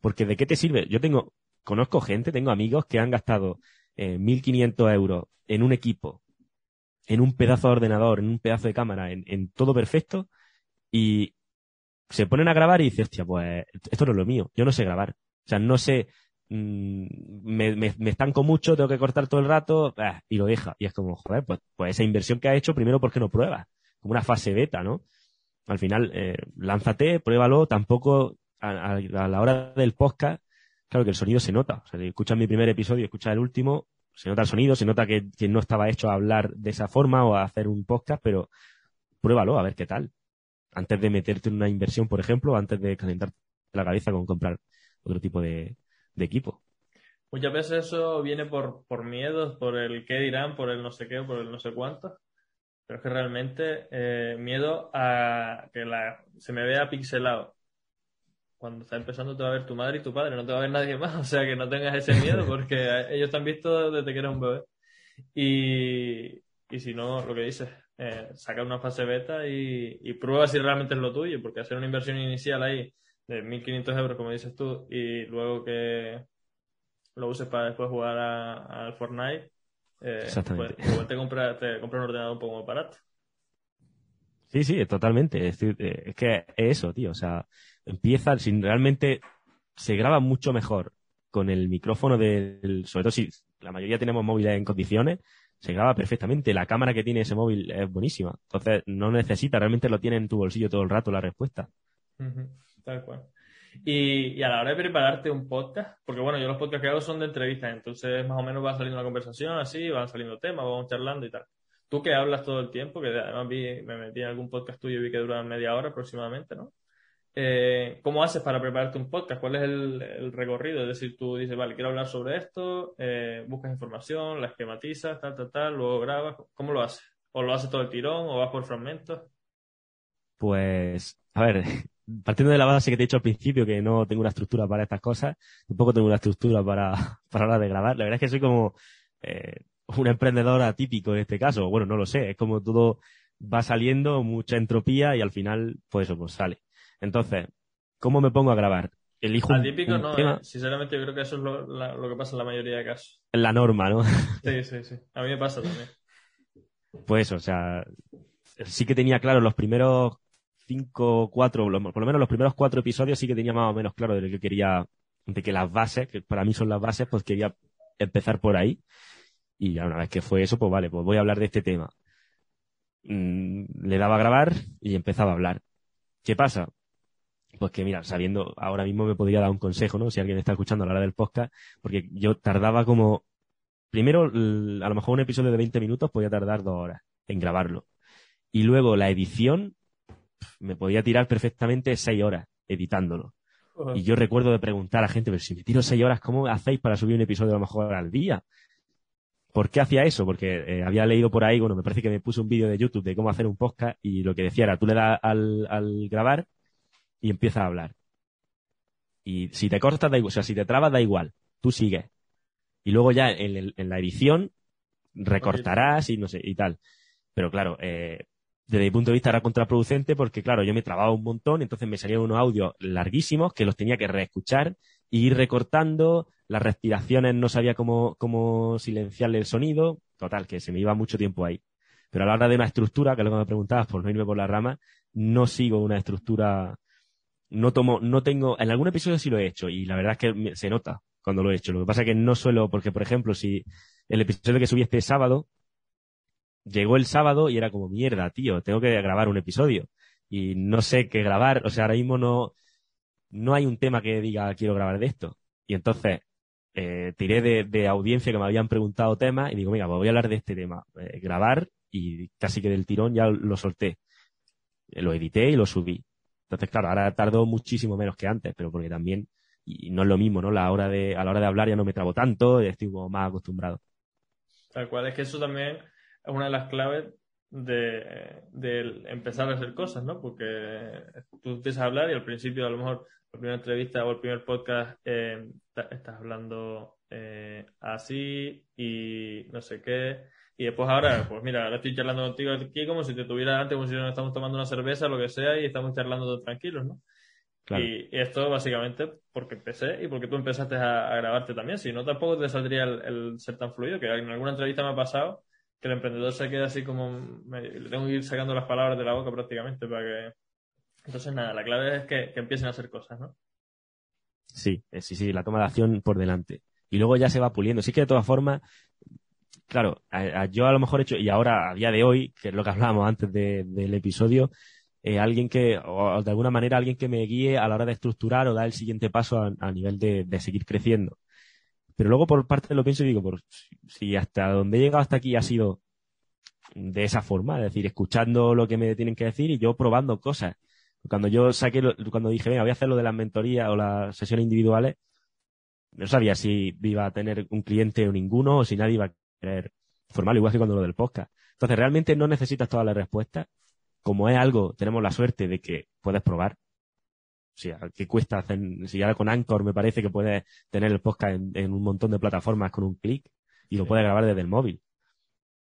Speaker 3: Porque ¿de qué te sirve? Yo tengo, conozco gente, tengo amigos que han gastado eh, 1.500 euros en un equipo, en un pedazo de ordenador, en un pedazo de cámara, en, en todo perfecto, y se ponen a grabar y dicen, hostia, pues esto no es lo mío, yo no sé grabar. O sea, no sé, mmm, me, me, me, estanco mucho, tengo que cortar todo el rato, y lo deja. Y es como, joder, pues, pues esa inversión que ha hecho, primero, ¿por qué no pruebas? Como una fase beta, ¿no? Al final, eh, lánzate, pruébalo, tampoco a, la hora del podcast, claro que el sonido se nota. O sea, si escuchas mi primer episodio, escuchas el último, se nota el sonido, se nota que no estaba hecho a hablar de esa forma o a hacer un podcast, pero pruébalo, a ver qué tal antes de meterte en una inversión, por ejemplo, antes de calentarte la cabeza con comprar otro tipo de, equipo.
Speaker 1: Muchas veces eso viene por, por miedos, por el qué dirán, por el no sé qué, por el no sé cuánto. Pero es que realmente eh, miedo a que la, se me vea pixelado. Cuando está empezando te va a ver tu madre y tu padre, no te va a ver nadie más. O sea que no tengas ese miedo porque ellos te han visto desde que eras un bebé. Y si no, lo que dices, eh, saca una fase beta y, y, prueba si realmente es lo tuyo, porque hacer una inversión inicial ahí de 1.500 euros, como dices tú, y luego que lo uses para después jugar al Fortnite, eh,
Speaker 3: Exactamente.
Speaker 1: Pues, igual te compra, te compra un ordenador un poco más barato.
Speaker 3: Sí, sí, totalmente. Es, decir, es que es eso, tío. O sea, empieza, sin realmente se graba mucho mejor con el micrófono del, sobre todo si la mayoría tenemos móviles en condiciones, se graba perfectamente. La cámara que tiene ese móvil es buenísima. Entonces, no necesita, realmente lo tiene en tu bolsillo todo el rato la respuesta.
Speaker 1: Tal cual. Y, a la hora de prepararte un podcast, porque bueno, yo los podcasts que hago son de entrevistas, entonces más o menos va saliendo la conversación así, van saliendo temas, vamos charlando y tal. Tú que hablas todo el tiempo, que además vi, me metí en algún podcast tuyo y vi que dura media hora aproximadamente, ¿no? Eh, ¿Cómo haces para prepararte un podcast? ¿Cuál es el, recorrido? Es decir, tú dices, vale, quiero hablar sobre esto, eh, buscas información, la esquematizas, tal, tal, tal, luego grabas. ¿Cómo lo haces? ¿O lo haces todo el tirón o vas por fragmentos?
Speaker 3: Pues, a ver, partiendo de la base que te he dicho al principio, que no tengo una estructura para estas cosas, tampoco tengo una estructura para, para la de grabar. La verdad es que soy como eh, un emprendedor atípico en este caso. Bueno, no lo sé, es como todo va saliendo, mucha entropía y al final, pues eso, pues sale. Entonces, ¿cómo me pongo a grabar? Elijo
Speaker 1: Atípico
Speaker 3: un, un
Speaker 1: no,
Speaker 3: tema.
Speaker 1: eh. sinceramente yo creo que eso es lo, la, lo, que pasa en la mayoría de casos.
Speaker 3: La norma, ¿no?
Speaker 1: Sí, sí, sí. A mí me pasa también.
Speaker 3: Pues, o sea, sí que tenía claro los primeros cinco, cuatro, por lo menos los primeros cuatro episodios sí que tenía más o menos claro de lo que quería, de que las bases, que para mí son las bases, pues quería empezar por ahí. Y ya una vez que fue eso, pues vale, pues voy a hablar de este tema. Mm, le daba a grabar y empezaba a hablar. ¿Qué pasa? Pues que mira, sabiendo, ahora mismo me podría dar un consejo, ¿no? Si alguien está escuchando a la hora del podcast, porque yo tardaba como, primero, a lo mejor un episodio de 20 minutos podía tardar dos horas en grabarlo. Y luego la edición, me podía tirar perfectamente seis horas editándolo. Uh -huh. Y yo recuerdo de preguntar a gente, pero si me tiro seis horas, ¿cómo hacéis para subir un episodio a lo mejor al día? ¿Por qué hacía eso? Porque eh, había leído por ahí, bueno, me parece que me puse un vídeo de YouTube de cómo hacer un podcast y lo que decía era, tú le das al, al grabar y empiezas a hablar. Y si te cortas, da igual, o sea, si te trabas, da igual, tú sigues. Y luego ya en, el, en la edición recortarás y no sé, y tal. Pero claro, eh, desde mi punto de vista era contraproducente porque, claro, yo me trababa un montón, entonces me salían unos audios larguísimos que los tenía que reescuchar y ir recortando, las respiraciones no sabía cómo, cómo silenciarle el sonido, total, que se me iba mucho tiempo ahí. Pero a la hora de una estructura, que es lo que me preguntabas, por no irme por la rama, no sigo una estructura, no tomo, no tengo, en algún episodio sí lo he hecho y la verdad es que se nota cuando lo he hecho. Lo que pasa es que no suelo, porque por ejemplo, si el episodio que subí este sábado, llegó el sábado y era como, mierda, tío, tengo que grabar un episodio. Y no sé qué grabar, o sea, ahora mismo no, no hay un tema que diga quiero grabar de esto. Y entonces, eh, tiré de, audiencia que me habían preguntado temas y digo, mira, pues voy a hablar de este tema. Eh, grabar y casi que del tirón ya lo solté. Eh, lo edité y lo subí. Entonces, claro, ahora tardó muchísimo menos que antes, pero porque también, y no es lo mismo, ¿no? La hora de, a la hora de hablar ya no me trabo tanto, estoy como más acostumbrado.
Speaker 1: Tal cual, es que eso también es una de las claves de, empezar a hacer cosas, ¿no? Porque tú empiezas a hablar y al principio a lo mejor la primera entrevista o el primer podcast eh, estás hablando eh, así y no sé qué. Y después ahora, pues mira, ahora estoy charlando contigo aquí como si te tuviera antes, como si nos estamos tomando una cerveza, lo que sea, y estamos charlando tranquilos, ¿no? Y, esto básicamente porque empecé y porque tú empezaste a, grabarte también. Si no, tampoco te saldría el, ser tan fluido, que en alguna entrevista me ha pasado que el emprendedor se queda así como... le tengo que ir sacando las palabras de la boca prácticamente para que... Entonces, nada, la clave es que, empiecen a hacer cosas, ¿no?
Speaker 3: Sí, eh, sí, sí, la toma de acción por delante. Y luego ya se va puliendo. Sí que de todas formas, claro, yo a lo mejor he hecho, y ahora a día de hoy, que es lo que hablábamos antes del episodio, eh, alguien que, o de alguna manera alguien que me guíe a la hora de estructurar o dar el siguiente paso a, nivel de, seguir creciendo. Pero luego por parte lo pienso y digo, por, si hasta donde he llegado hasta aquí ha sido de esa forma, es decir, escuchando lo que me tienen que decir y yo probando cosas. Cuando yo saqué, cuando dije, venga, voy a hacer lo de las mentorías o las sesiones individuales, no sabía si iba a tener un cliente o ninguno o si nadie iba a querer formarlo, igual que cuando lo del podcast. Entonces, realmente no necesitas todas las respuestas. Como es algo, tenemos la suerte de que puedes probar. O sea, ¿qué cuesta hacer? Si ahora con Anchor me parece que puedes tener el podcast en, un montón de plataformas con un clic y lo puedes grabar desde el móvil.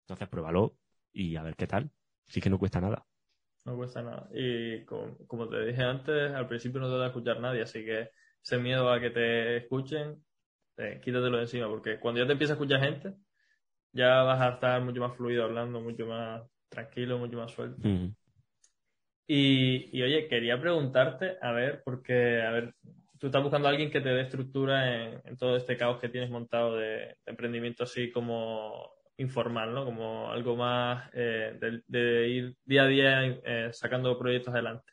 Speaker 3: Entonces, pruébalo y a ver qué tal. Sí que no cuesta nada.
Speaker 1: No cuesta nada. Y como, te dije antes, al principio no te va a escuchar nadie, así que ese miedo a que te escuchen, eh, quítatelo de encima, porque cuando ya te empieza a escuchar gente, ya vas a estar mucho más fluido hablando, mucho más tranquilo, mucho más suelto. y, oye, quería preguntarte, a ver, porque, a ver, tú estás buscando a alguien que te dé estructura en, todo este caos que tienes montado de, emprendimiento así como informal, ¿no? Como algo más eh, de, ir día a día eh, sacando proyectos adelante.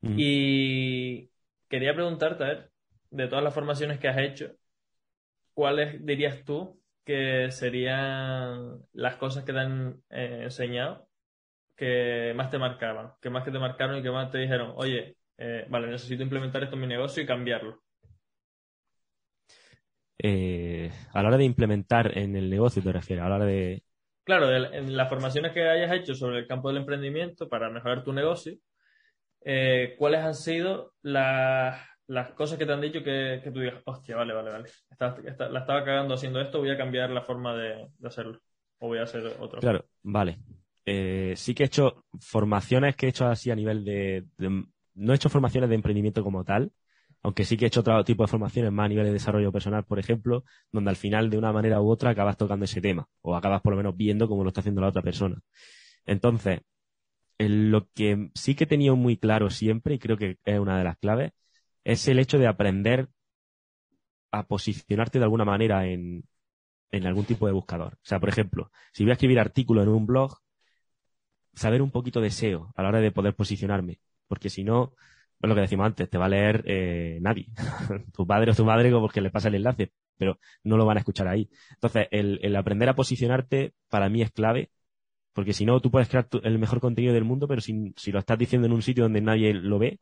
Speaker 1: Y quería preguntarte, a ver, de todas las formaciones que has hecho, ¿cuáles dirías tú que serían las cosas que te han eh, enseñado que más te marcaban, que más que te marcaron y que más te dijeron, oye, eh, vale, necesito implementar esto en mi negocio y cambiarlo?
Speaker 3: Eh, a la hora de implementar en el negocio, te refieres, a la hora de...
Speaker 1: Claro, en las formaciones que hayas hecho sobre el campo del emprendimiento para mejorar tu negocio, ¿cuáles han sido las las cosas que te han dicho que, tú digas, hostia, vale, vale, vale. la estaba cagando haciendo esto, voy a cambiar la forma de, hacerlo. O voy a hacer otro.
Speaker 3: Claro, vale. Eh, sí que he hecho formaciones que he hecho así a nivel de, No he hecho formaciones de emprendimiento como tal, aunque sí que he hecho otro tipo de formaciones más a nivel de desarrollo personal, por ejemplo, donde al final, de una manera u otra, acabas tocando ese tema. O acabas por lo menos viendo cómo lo está haciendo la otra persona. Entonces, lo que sí que he tenido muy claro siempre, y creo que es una de las claves, es el hecho de aprender a posicionarte de alguna manera en, algún tipo de buscador. O sea, por ejemplo, si voy a escribir artículo en un blog, saber un poquito de SEO a la hora de poder posicionarme. Porque si no, es lo que decimos antes, te va a leer eh, nadie. tu padre o tu madre porque le pasa el enlace, pero no lo van a escuchar ahí. Entonces, el, aprender a posicionarte para mí es clave, porque si no, tú puedes crear el mejor contenido del mundo, pero si, si lo estás diciendo en un sitio donde nadie lo ve,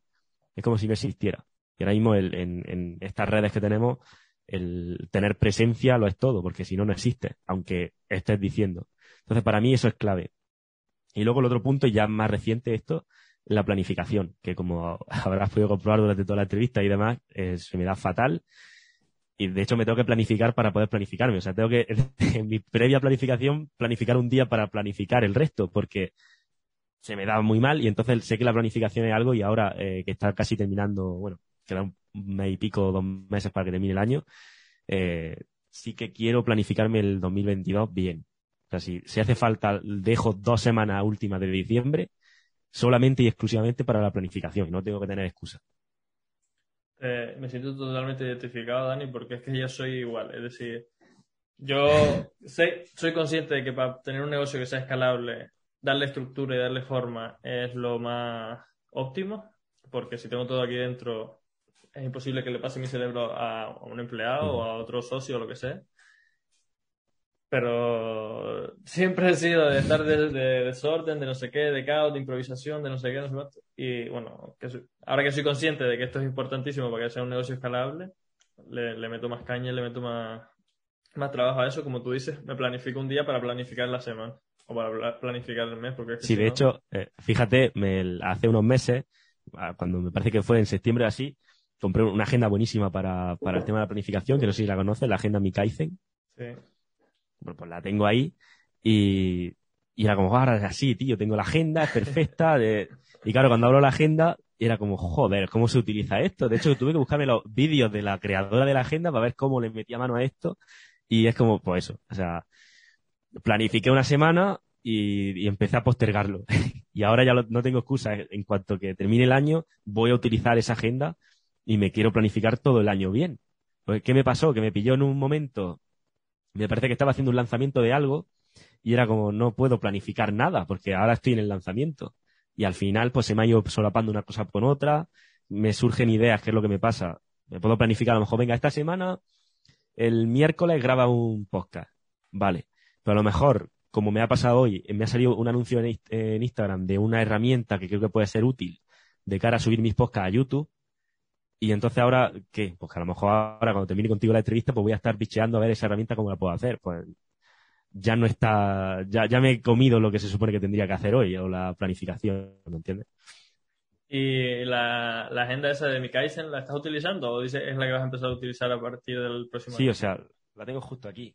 Speaker 3: es como si no existiera. Y ahora mismo en, estas redes que tenemos, el tener presencia lo es todo, porque si no, no existe, aunque estés diciendo. Entonces, para mí eso es clave. Y luego el otro punto, ya más reciente esto, la planificación, que como habrás podido comprobar durante toda la entrevista y demás, eh, se me da fatal. Y de hecho me tengo que planificar para poder planificarme. O sea, tengo que, en mi previa planificación, planificar un día para planificar el resto, porque se me da muy mal y entonces sé que la planificación es algo y ahora eh, que está casi terminando, bueno, queda un mes y pico, dos meses para que termine el año, eh, sí que quiero planificarme el 2022 bien. sea, si, si hace falta, dejo dos semanas últimas de diciembre solamente y exclusivamente para la planificación. No tengo que tener excusa.
Speaker 1: Eh, me siento totalmente identificado, Dani, porque es que yo soy igual. Es decir, yo sé, soy consciente de que para tener un negocio que sea escalable, darle estructura y darle forma es lo más óptimo, porque si tengo todo aquí dentro, es imposible que le pase mi cerebro a un empleado o a otro socio o lo que sea. Pero siempre he sido de estar de, desorden, de no sé qué, de caos, de improvisación, de no sé qué, no sé cuánto. Y bueno, que ahora que soy consciente de que esto es importantísimo para que sea un negocio escalable, le, le meto más caña, le meto más, más trabajo a eso. Como tú dices, me planifico un día para planificar la semana o para planificar el mes. Porque
Speaker 3: sí, de hecho, eh, fíjate, me, hace unos meses, ah, cuando me parece que fue en septiembre así, compré una agenda buenísima para, para el tema de la planificación, que no sé si la conoces, la agenda Mikaizen. Sí. Bueno, pues la tengo ahí y, y era como, ahora es así, tío, tengo la agenda, es perfecta. Y claro, cuando abro la agenda, era como, joder, ¿cómo se utiliza esto? De hecho, tuve que buscarme los vídeos de la creadora de la agenda para ver cómo le metía mano a esto. Y es como, pues eso, o sea, planifiqué una semana y, empecé a postergarlo. y ahora ya no tengo excusa. En cuanto que termine el año, voy a utilizar esa agenda y me quiero planificar todo el año bien. Pues, ¿qué me pasó? Que me pilló en un momento, me parece que estaba haciendo un lanzamiento de algo y era como, no puedo planificar nada porque ahora estoy en el lanzamiento. Y al final, pues se me ha ido solapando una cosa con otra, me surgen ideas, ¿qué es lo que me pasa? Me puedo planificar, a lo mejor, venga, esta semana, el miércoles graba un podcast. Vale. Pero a lo mejor, como me ha pasado hoy, me ha salido un anuncio en, Instagram de una herramienta que creo que puede ser útil de cara a subir mis podcasts a YouTube. Y entonces ahora, ¿qué? Pues que a lo mejor ahora cuando termine contigo la entrevista, pues voy a estar bicheando a ver esa herramienta cómo la puedo hacer. Pues ya no está, ya, ya me he comido lo que se supone que tendría que hacer hoy, o la planificación, ¿me entiendes?
Speaker 1: ¿Y la, la, agenda esa de mi Kaizen la estás utilizando o dices es la que vas a empezar a utilizar a partir del próximo
Speaker 3: año? Sí, o sea, la tengo justo aquí.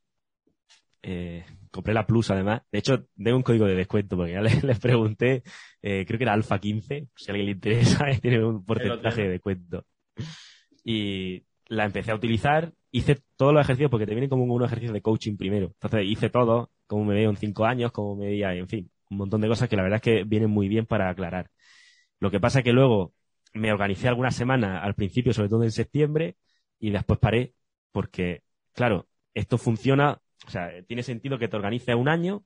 Speaker 3: Eh, compré la Plus además. De hecho, tengo un código de descuento porque ya les, pregunté, eh, creo que era Alfa 15, si a alguien le interesa, tiene un porcentaje de descuento. Y la empecé a utilizar, hice todos los ejercicios porque te viene como un ejercicio de coaching primero. Entonces hice todo, como me veo en cinco años, como me veía, en fin, un montón de cosas que la verdad es que vienen muy bien para aclarar. Lo que pasa es que luego me organicé algunas semanas al principio, sobre todo en septiembre, y después paré porque, claro, esto funciona o sea, tiene sentido que te organices un año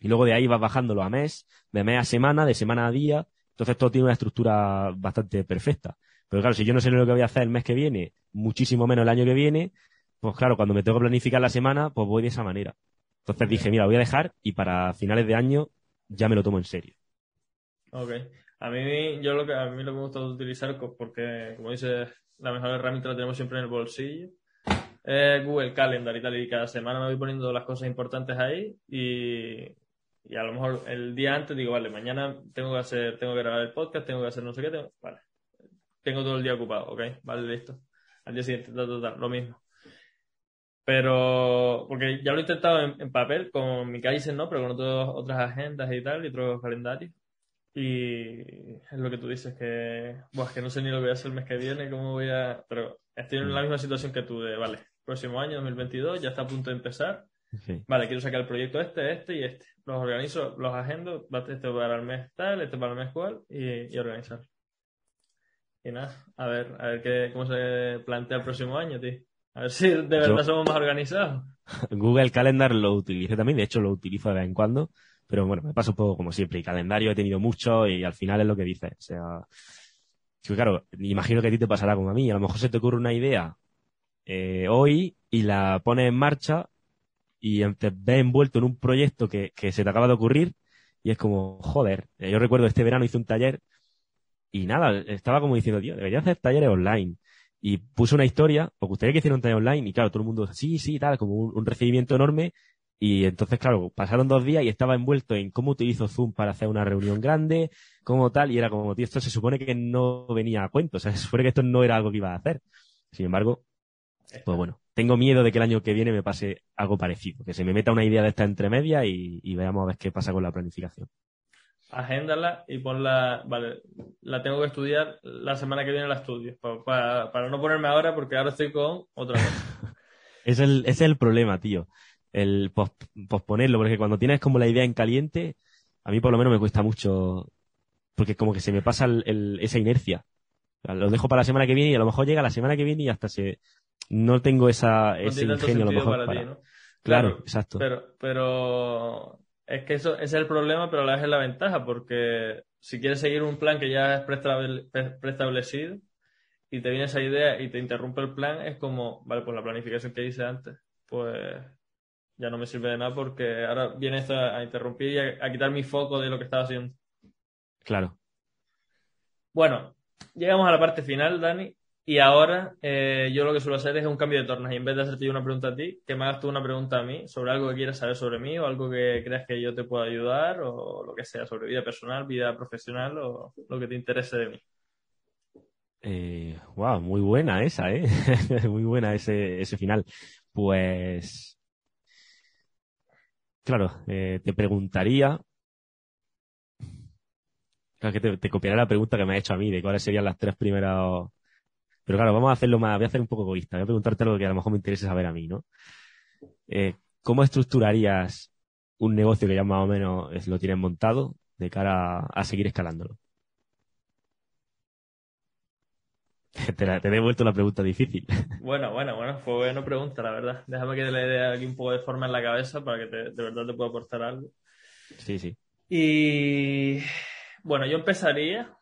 Speaker 3: y luego de ahí vas bajándolo a mes, de mes a semana, de semana a día. Entonces todo tiene una estructura bastante perfecta. Pero claro, si yo no sé lo que voy a hacer el mes que viene, muchísimo menos el año que viene, pues claro, cuando me tengo que planificar la semana, pues voy de esa manera. Entonces dije, mira, voy a dejar y para finales de año ya me lo tomo en serio.
Speaker 1: Ok. A mí, yo lo que, a mí lo que me gusta utilizar, porque, como dices, la mejor herramienta la tenemos siempre en el bolsillo eh, Google Calendar y tal, y cada semana me voy poniendo las cosas importantes ahí y, y a lo mejor el día antes digo, vale, mañana tengo que hacer, tengo que grabar el podcast, tengo que hacer no sé qué, tengo, vale, tengo todo el día ocupado, ok, vale, listo. Al día siguiente, lo mismo. Pero, porque ya lo he intentado en, papel, con mi Kaizen, ¿no? Pero con otras agendas y tal, y otros calendarios. Y es lo que tú dices, que, buah, que no sé ni lo que voy a hacer el mes que viene, cómo voy a... Pero estoy en la misma situación que tú, de, vale, próximo año, 2022, ya está a punto de empezar. Vale, quiero sacar el proyecto este, este y este. Los organizo, los agendo, este para el mes tal, este para el mes cual, y, organizar. Y nada, a ver, a ver qué, cómo se plantea el próximo año, tío. A ver si de verdad somos más organizados.
Speaker 3: Google Calendar lo utilizo también, de hecho lo utilizo de vez en cuando, pero bueno, me pasa un poco como siempre. Y calendario he tenido mucho y al final es lo que dices. O sea, claro, imagino que a ti te pasará como a mí. A lo mejor se te ocurre una idea eh, hoy y la pones en marcha y te ves envuelto en un proyecto que, que se te acaba de ocurrir y es como, joder, eh, yo recuerdo este verano hice un taller y nada, estaba como diciendo, tío, debería hacer talleres online. Y puse una historia, porque gustaría que hiciera un taller online y claro, todo el mundo, sí, sí, tal, como un, recibimiento enorme. Y entonces, claro, pasaron dos días y estaba envuelto en cómo utilizo Zoom para hacer una reunión grande, cómo tal, y era como, tío, esto se supone que no venía a cuento, o sea, se supone que esto no era algo que iba a hacer. Sin embargo, pues bueno, tengo miedo de que el año que viene me pase algo parecido, que se me meta una idea de esta entre media y, veamos a ver qué pasa con la planificación.
Speaker 1: Agéndala y ponla, vale, la tengo que estudiar la semana que viene la estudio, para, no ponerme ahora porque ahora estoy con otra cosa.
Speaker 3: es, el, es el problema, tío. el posponerlo, porque cuando tienes como la idea en caliente, a mí por lo menos me cuesta mucho, porque como que se me pasa esa inercia. lo dejo para la semana que viene y a lo mejor llega la semana que viene y hasta se, no tengo esa, ese ingenio a lo mejor para... Claro, exacto.
Speaker 1: Pero, pero es que eso ese es el problema, pero a la vez es la ventaja, porque si quieres seguir un plan que ya es preestablecido y te viene esa idea y te interrumpe el plan, es como, vale, pues la planificación que hice antes, pues ya no me sirve de nada porque ahora viene esto a interrumpir y a, quitar mi foco de lo que estaba haciendo.
Speaker 3: Claro.
Speaker 1: Bueno, llegamos a la parte final, Dani, y ahora eh, yo lo que suelo hacer es un cambio de tornas y en vez de hacerte yo una pregunta a ti, que me hagas tú una pregunta a mí sobre algo que quieras saber sobre mí o algo que creas que yo te pueda ayudar o lo que sea, sobre vida personal, vida profesional o lo que te interese de mí.
Speaker 3: Eh, wow, muy buena esa, ¿eh? muy buena ese, ese final. Pues Claro, eh, te preguntaría. Claro, que te, te, copiaré la pregunta que me ha hecho a mí de cuáles serían las tres primeras. Pero claro, vamos a hacerlo más. Voy a hacer un poco egoísta. Voy a preguntarte algo que a lo mejor me interese saber a mí, ¿no? Eh, ¿Cómo estructurarías un negocio que ya más o menos lo tienes montado de cara a seguir escalándolo? Te, la, te he devuelto la pregunta difícil.
Speaker 1: Bueno, bueno, bueno, fue buena pregunta, la verdad. Déjame que le dé aquí un poco de forma en la cabeza para que de verdad te pueda aportar algo.
Speaker 3: Sí, sí.
Speaker 1: Y bueno, yo empezaría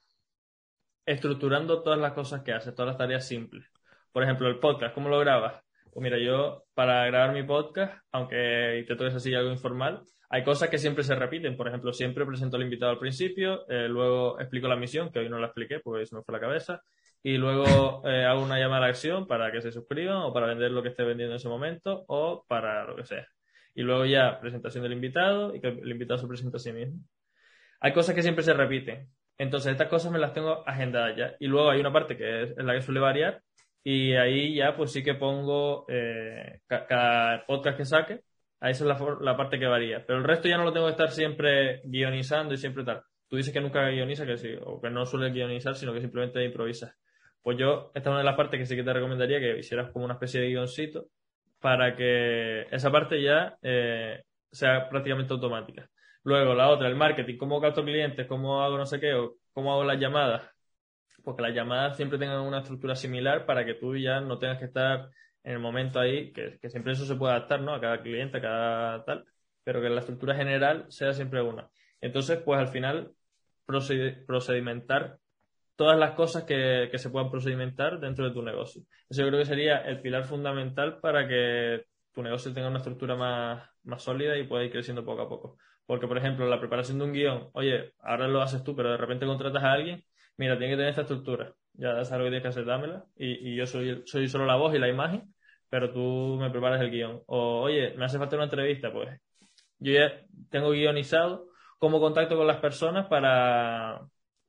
Speaker 1: estructurando todas las cosas que haces, todas las tareas simples. Por ejemplo, el podcast, ¿cómo lo grabas? Pues mira, yo para grabar mi podcast, aunque intento que sea así algo informal, hay cosas que siempre se repiten. Por ejemplo, siempre presento al invitado al principio, eh, luego explico la misión, que hoy no la expliqué porque se me fue la cabeza y luego eh, hago una llamada a la acción para que se suscriban o para vender lo que esté vendiendo en ese momento o para lo que sea. Y luego ya presentación del invitado y que el invitado se presenta a sí mismo. Hay cosas que siempre se repiten. Entonces estas cosas me las tengo agendadas ya. Y luego hay una parte que es, la que suele variar y ahí ya pues sí que pongo eh, cada podcast que saque. Ahí esa es la, la parte que varía. Pero el resto ya no lo tengo que estar siempre guionizando y siempre tal. Tú dices que nunca guioniza, que sí, o que no suele guionizar, sino que simplemente improvisa. Pues yo, esta es una de las partes que sí que te recomendaría que hicieras como una especie de guioncito para que esa parte ya eh, sea prácticamente automática. Luego, la otra, el marketing, cómo capto clientes, cómo hago no sé qué, o cómo hago las llamadas. Porque las llamadas siempre tengan una estructura similar para que tú ya no tengas que estar en el momento ahí, que, que siempre eso se puede adaptar, ¿no? A cada cliente, a cada tal, pero que la estructura general sea siempre una. Entonces, pues al final, procedimentar todas las cosas que, se puedan procedimentar dentro de tu negocio. Eso yo creo que sería el pilar fundamental para que tu negocio tenga una estructura más, más sólida y pueda ir creciendo poco a poco. Porque, por ejemplo, la preparación de un guion, oye, ahora lo haces tú, pero de repente contratas a alguien, mira, tiene que tener esta estructura. Ya sabes lo que tienes que hacer, dámela. Y, y yo soy, soy solo la voz y la imagen, pero tú me preparas el guion. O, oye, me hace falta una entrevista, pues yo ya tengo guionizado cómo contacto con las personas para,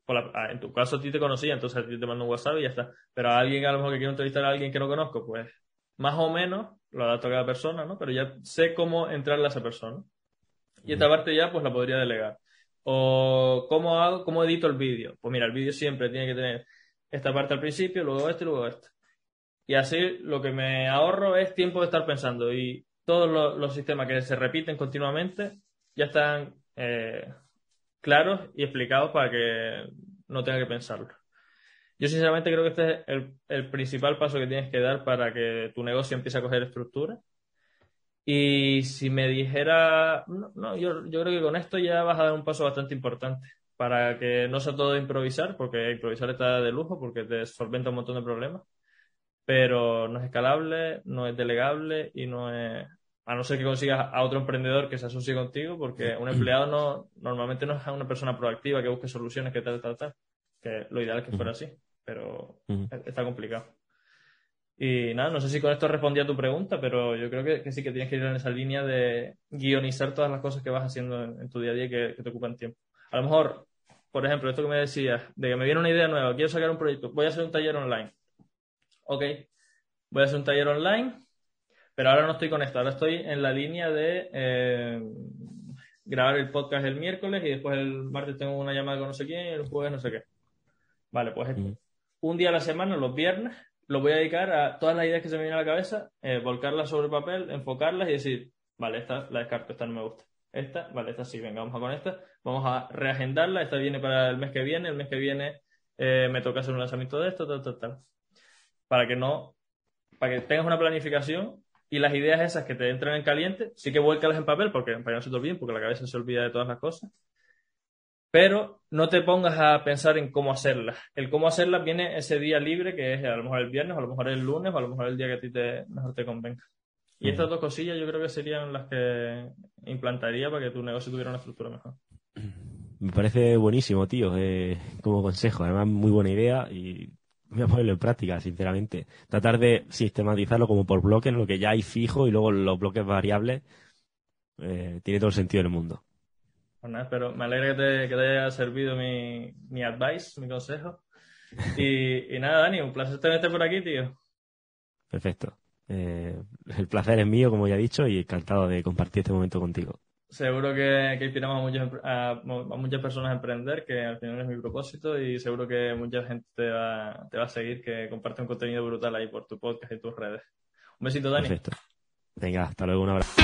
Speaker 1: Ah, en tu caso a ti te conocía, entonces a ti te mando un WhatsApp y ya está. Pero a alguien a lo mejor que quiero entrevistar a alguien que no conozco, pues más o menos lo adapto a cada persona, ¿no? Pero ya sé cómo entrarle a esa persona. Y esta parte ya pues la podría delegar. O cómo hago, cómo edito el vídeo. Pues mira, el vídeo siempre tiene que tener esta parte al principio, luego este y luego este. Y así lo que me ahorro es tiempo de estar pensando. Y todos los, sistemas que se repiten continuamente ya están eh, claros y explicados para que no tenga que pensarlo. Yo sinceramente creo que este es el, principal paso que tienes que dar para que tu negocio empiece a coger estructura. Y si me dijera, no, yo, yo creo que con esto ya vas a dar un paso bastante importante para que no sea todo improvisar, porque improvisar está de lujo, porque te solventa un montón de problemas, pero no es escalable, no es delegable y no es a no ser que consigas a otro emprendedor que se asocie contigo, porque un empleado no normalmente no es una persona proactiva que busque soluciones, que tal, tal, tal. Que lo ideal es que fuera así, pero está complicado. Y nada, no sé si con esto respondí a tu pregunta, pero yo creo que, sí que tienes que ir en esa línea de guionizar todas las cosas que vas haciendo en, tu día a día que, que, te ocupan tiempo. A lo mejor, por ejemplo, esto que me decías, de que me viene una idea nueva, quiero sacar un proyecto, voy a hacer un taller online. Ok, voy a hacer un taller online pero ahora no estoy con esto, ahora estoy en la línea de eh, grabar el podcast el miércoles y después el martes tengo una llamada con no sé quién y el jueves no sé qué. Vale, pues un día a la semana, los viernes, lo voy a dedicar a todas las ideas que se me vienen a la cabeza, eh, volcarlas sobre papel, enfocarlas y decir, vale, esta la descarto, esta no me gusta. Esta, vale, esta sí, venga, vamos a con esta. Vamos a reagendarla, esta viene para el mes que viene, el mes que viene eh, me toca hacer un lanzamiento de esto, tal, tal, tal. Para que no, para que tengas una planificación y las ideas esas que te entran en caliente, sí que vuélcalas en papel porque para que no se te olviden, porque la cabeza se olvida de todas las cosas. Pero no te pongas a pensar en cómo hacerlas. El cómo hacerlas viene ese día libre que es a lo mejor el viernes, o a lo mejor el lunes, o a lo mejor el día que a ti te, mejor te convenga. Y estas dos cosillas yo creo que serían las que implantaría para que tu negocio tuviera una estructura mejor.
Speaker 3: Me parece buenísimo, tío, eh, como consejo. Además, muy buena idea y voy a ponerlo en práctica, sinceramente. Tratar de sistematizarlo como por bloques, lo que ya hay fijo y luego los bloques variables, eh, tiene todo el sentido del mundo.
Speaker 1: Pues nada, pero me alegra que te, que te haya servido mi, mi advice, mi consejo. Y, y nada, Dani, un placer tenerte por aquí, tío.
Speaker 3: Perfecto. Eh, el placer es mío, como ya he dicho, y encantado de compartir este momento contigo.
Speaker 1: Seguro que, que inspiramos a, muchos, a, a muchas personas a emprender, que al final es mi propósito, y seguro que mucha gente te va, te va a seguir, que comparte un contenido brutal ahí por tu podcast y tus redes. Un besito, Dani.
Speaker 3: Perfecto. Venga, hasta luego, un abrazo.